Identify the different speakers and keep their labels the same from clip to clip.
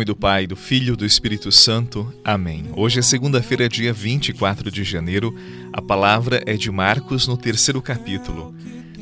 Speaker 1: Nome do Pai, do Filho e do Espírito Santo. Amém. Hoje é segunda-feira, dia 24 de janeiro. A palavra é de Marcos no terceiro capítulo.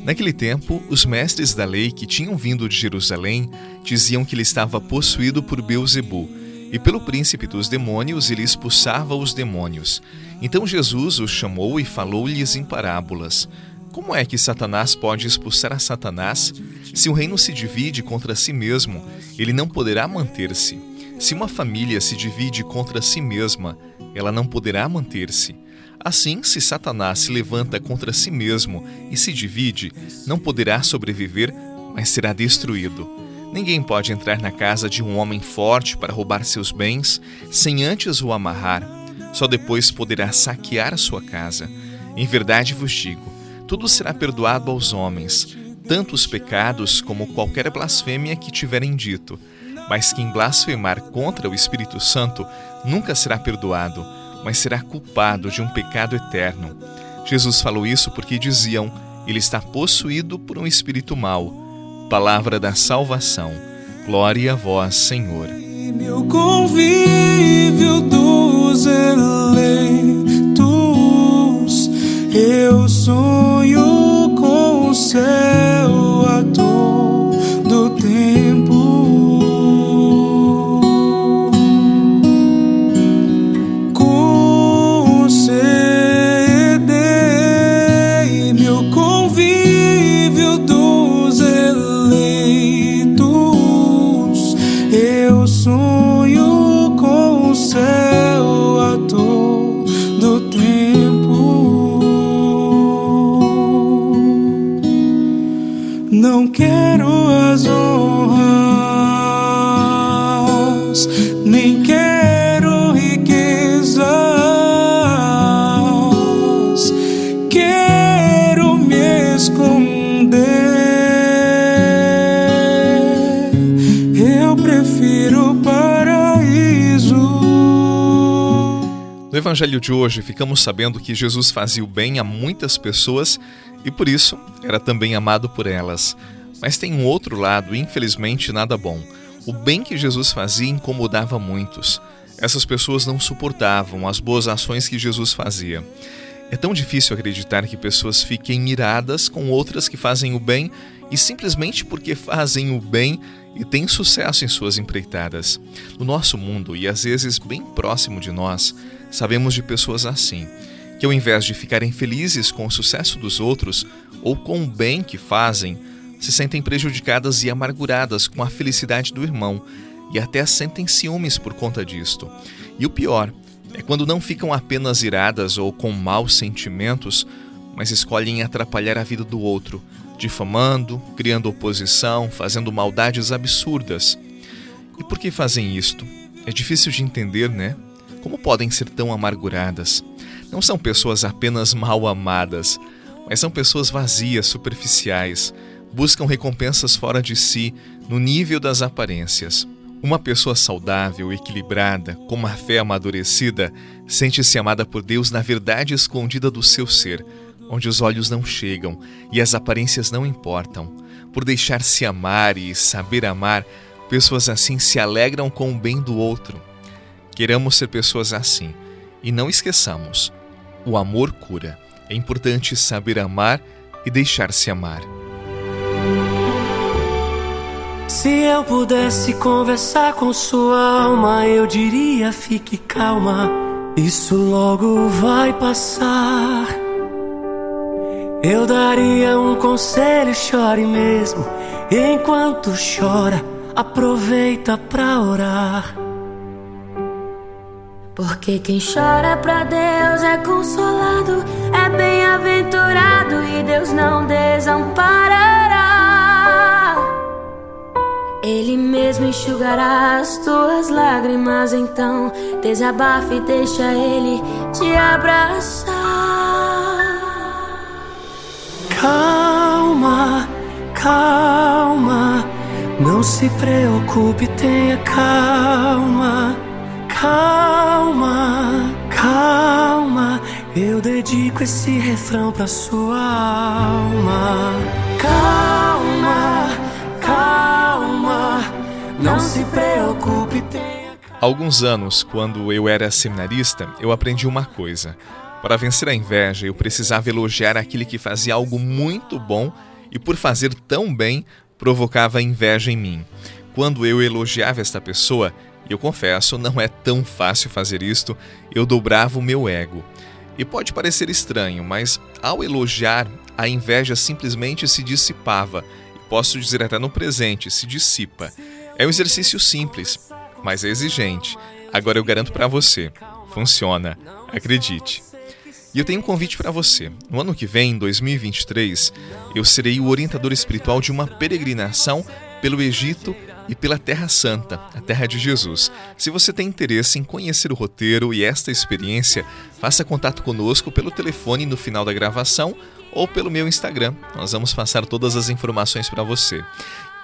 Speaker 1: Naquele tempo, os mestres da lei que tinham vindo de Jerusalém diziam que ele estava possuído por Beuzebu, e pelo príncipe dos demônios ele expulsava os demônios. Então Jesus os chamou e falou-lhes em parábolas. Como é que Satanás pode expulsar a Satanás? Se o reino se divide contra si mesmo, ele não poderá manter-se. Se uma família se divide contra si mesma, ela não poderá manter-se. Assim, se Satanás se levanta contra si mesmo e se divide, não poderá sobreviver, mas será destruído. Ninguém pode entrar na casa de um homem forte para roubar seus bens sem antes o amarrar. Só depois poderá saquear sua casa. Em verdade vos digo: tudo será perdoado aos homens, tanto os pecados como qualquer blasfêmia que tiverem dito. Mas quem blasfemar contra o Espírito Santo nunca será perdoado, mas será culpado de um pecado eterno. Jesus falou isso porque diziam: ele está possuído por um espírito mau. Palavra da salvação. Glória a vós, Senhor.
Speaker 2: Meu convívio dos eleitos, eu sou céu
Speaker 1: Evangelho de hoje, ficamos sabendo que Jesus fazia o bem a muitas pessoas e por isso era também amado por elas. Mas tem um outro lado, infelizmente nada bom. O bem que Jesus fazia incomodava muitos. Essas pessoas não suportavam as boas ações que Jesus fazia. É tão difícil acreditar que pessoas fiquem iradas com outras que fazem o bem e simplesmente porque fazem o bem e têm sucesso em suas empreitadas. No nosso mundo, e às vezes bem próximo de nós, sabemos de pessoas assim que ao invés de ficarem felizes com o sucesso dos outros ou com o bem que fazem, se sentem prejudicadas e amarguradas com a felicidade do irmão e até sentem ciúmes por conta disto. E o pior é quando não ficam apenas iradas ou com maus sentimentos, mas escolhem atrapalhar a vida do outro, difamando, criando oposição, fazendo maldades absurdas. E por que fazem isto? É difícil de entender, né? Como podem ser tão amarguradas? Não são pessoas apenas mal amadas, mas são pessoas vazias, superficiais, buscam recompensas fora de si, no nível das aparências. Uma pessoa saudável, equilibrada, com uma fé amadurecida, sente-se amada por Deus na verdade escondida do seu ser, onde os olhos não chegam e as aparências não importam. Por deixar-se amar e saber amar, pessoas assim se alegram com o bem do outro. Queremos ser pessoas assim e não esqueçamos o amor cura. É importante saber amar e deixar-se amar.
Speaker 3: Se eu pudesse conversar com sua alma, eu diria: fique calma, isso logo vai passar. Eu daria um conselho: chore mesmo. Enquanto chora, aproveita pra orar.
Speaker 4: Porque quem chora pra Deus é consolado, é bem-aventurado e Deus não desamparará. Ele mesmo enxugará as tuas lágrimas, então desabafe e deixa Ele te abraçar.
Speaker 3: Calma, calma, não se preocupe, tenha calma Calma, calma, eu dedico esse refrão pra sua alma. Calma, calma, Não se preocupe, tenha
Speaker 1: alguns anos, quando eu era seminarista, eu aprendi uma coisa. Para vencer a inveja, eu precisava elogiar aquele que fazia algo muito bom e, por fazer tão bem, provocava inveja em mim. Quando eu elogiava esta pessoa, eu confesso, não é tão fácil fazer isto, eu dobrava o meu ego. E pode parecer estranho, mas ao elogiar, a inveja simplesmente se dissipava. Posso dizer até no presente, se dissipa. É um exercício simples, mas é exigente. Agora eu garanto para você, funciona. Acredite. E eu tenho um convite para você. No ano que vem, 2023, eu serei o orientador espiritual de uma peregrinação pelo Egito e pela Terra Santa, a Terra de Jesus. Se você tem interesse em conhecer o roteiro e esta experiência, faça contato conosco pelo telefone no final da gravação ou pelo meu Instagram. Nós vamos passar todas as informações para você.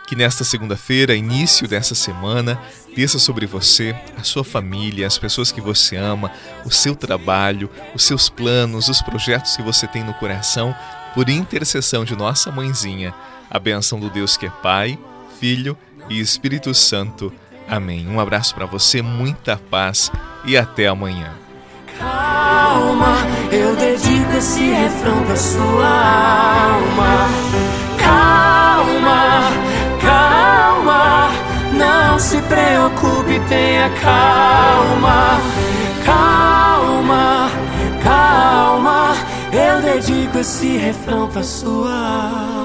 Speaker 1: Que nesta segunda-feira, início dessa semana, desça sobre você, a sua família, as pessoas que você ama, o seu trabalho, os seus planos, os projetos que você tem no coração, por intercessão de nossa mãezinha, a benção do Deus que é Pai, Filho e Espírito Santo. Amém. Um abraço para você, muita paz e até amanhã.
Speaker 3: calma. Eu dedico esse refrão pra sua alma. Calma, calma. Não se preocupe, tenha calma. Calma, calma. Eu dedico esse refrão pra sua alma.